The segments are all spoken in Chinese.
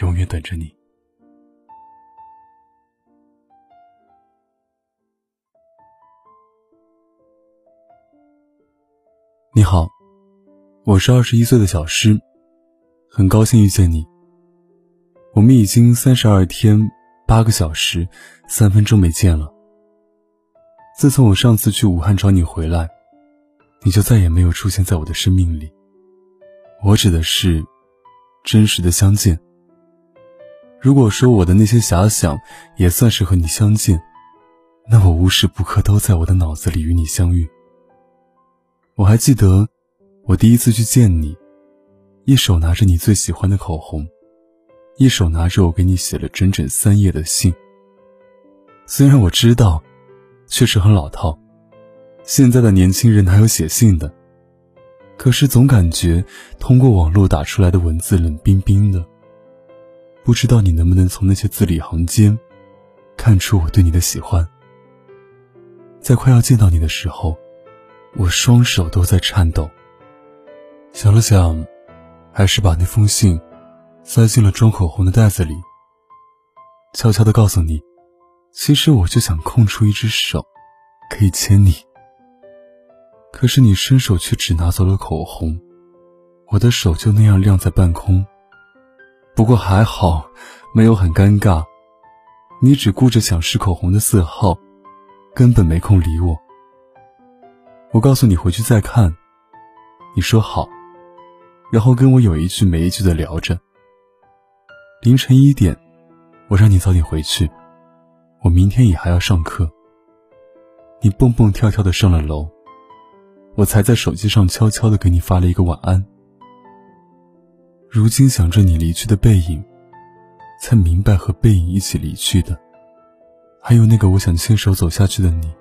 永远等着你。你好，我是二十一岁的小诗，很高兴遇见你。我们已经三十二天八个小时三分钟没见了。自从我上次去武汉找你回来，你就再也没有出现在我的生命里。我指的是。真实的相见。如果说我的那些遐想也算是和你相见，那我无时不刻都在我的脑子里与你相遇。我还记得，我第一次去见你，一手拿着你最喜欢的口红，一手拿着我给你写了整整三页的信。虽然我知道，确实很老套，现在的年轻人哪有写信的？可是总感觉通过网络打出来的文字冷冰冰的，不知道你能不能从那些字里行间看出我对你的喜欢。在快要见到你的时候，我双手都在颤抖。想了想，还是把那封信塞进了装口红的袋子里，悄悄地告诉你，其实我就想空出一只手，可以牵你。可是你伸手却只拿走了口红，我的手就那样晾在半空。不过还好，没有很尴尬。你只顾着想试口红的色号，根本没空理我。我告诉你回去再看，你说好，然后跟我有一句没一句的聊着。凌晨一点，我让你早点回去，我明天也还要上课。你蹦蹦跳跳的上了楼。我才在手机上悄悄的给你发了一个晚安。如今想着你离去的背影，才明白和背影一起离去的，还有那个我想牵手走下去的你。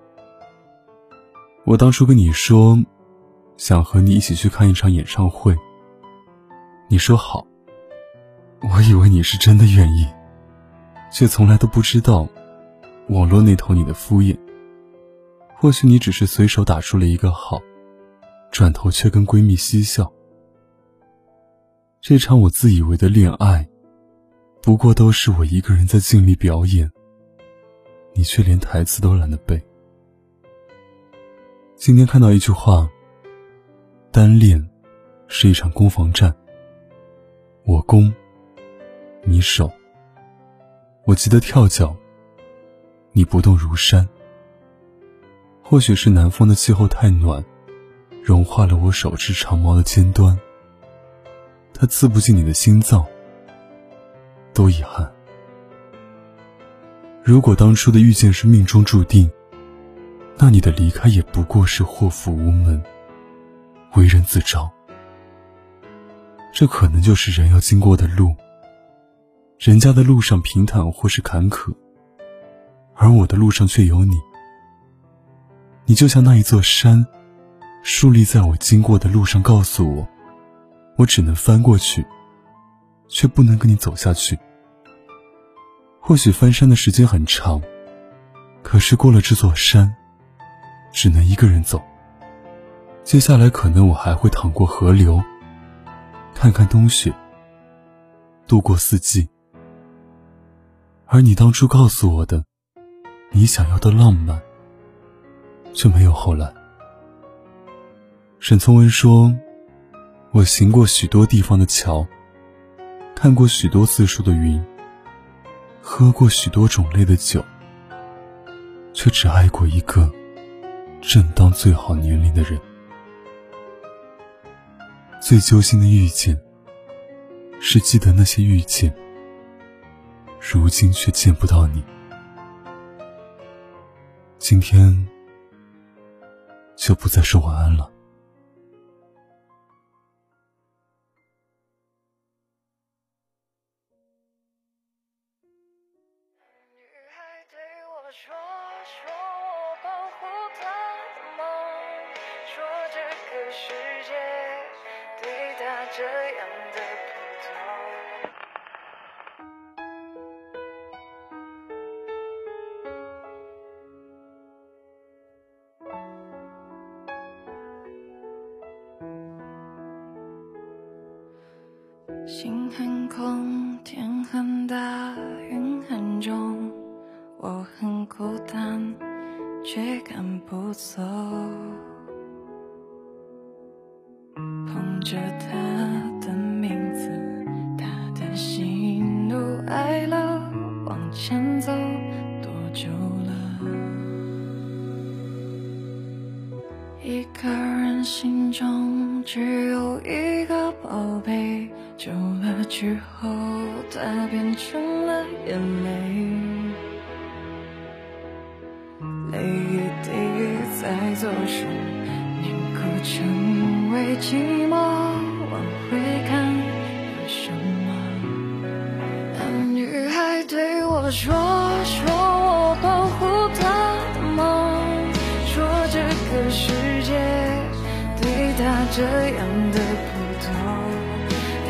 我当初跟你说，想和你一起去看一场演唱会。你说好，我以为你是真的愿意，却从来都不知道，网络那头你的敷衍。或许你只是随手打出了一个好。转头却跟闺蜜嬉笑。这场我自以为的恋爱，不过都是我一个人在尽力表演，你却连台词都懒得背。今天看到一句话：单恋是一场攻防战，我攻，你守。我急得跳脚，你不动如山。或许是南方的气候太暖。融化了我手持长矛的尖端，它刺不进你的心脏。多遗憾！如果当初的遇见是命中注定，那你的离开也不过是祸福无门，为人自招。这可能就是人要经过的路。人家的路上平坦或是坎坷，而我的路上却有你。你就像那一座山。树立在我经过的路上，告诉我，我只能翻过去，却不能跟你走下去。或许翻山的时间很长，可是过了这座山，只能一个人走。接下来可能我还会淌过河流，看看冬雪，度过四季。而你当初告诉我的，你想要的浪漫，却没有后来。沈从文说：“我行过许多地方的桥，看过许多次数的云，喝过许多种类的酒，却只爱过一个正当最好年龄的人。最揪心的遇见，是记得那些遇见，如今却见不到你。今天就不再说晚安了。”世界对他这样的普通。心很空，天很大，云很重，我很孤单，却赶不走。着他的名字，他的喜怒哀乐，往前走多久了？一个人心中只有一个宝贝，久了之后，它变成了眼泪，泪一滴在左手凝固成为寂寞。往回看，有什么？那女孩对我说，说我保护她的梦，说这个世界对她这样的普通，她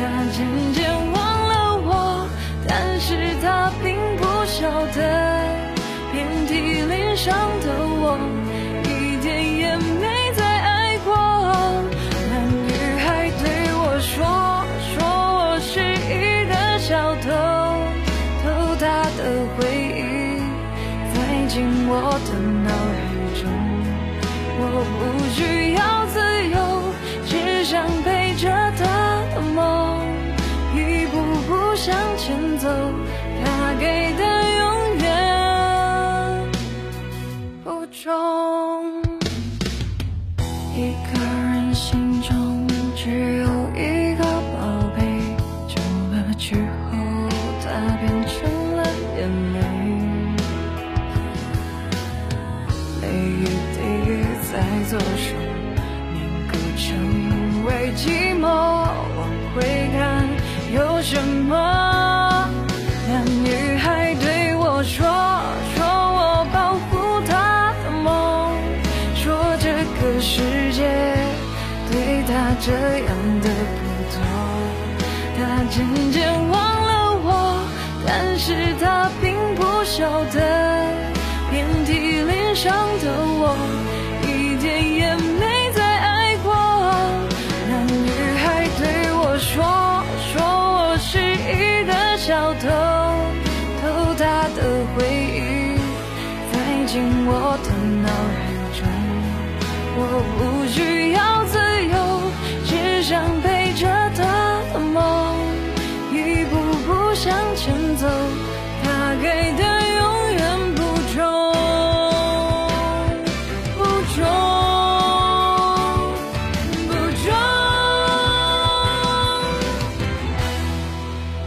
向前走。他给的永远不重。世界对他这样的普通，他渐渐忘了我，但是他并不晓得。遍体鳞伤的我，不需要自由，只想背着她的梦，一步步向前走。她给的永远不重，不重，不重。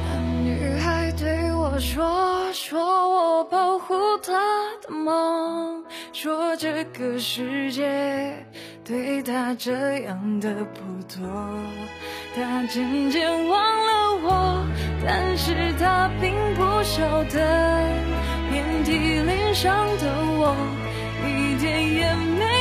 那女孩对我说，说我保护她的梦，说这个世界对他这样的不多，他渐渐忘了我，但是他并不晓得，遍体鳞伤的我，一点也没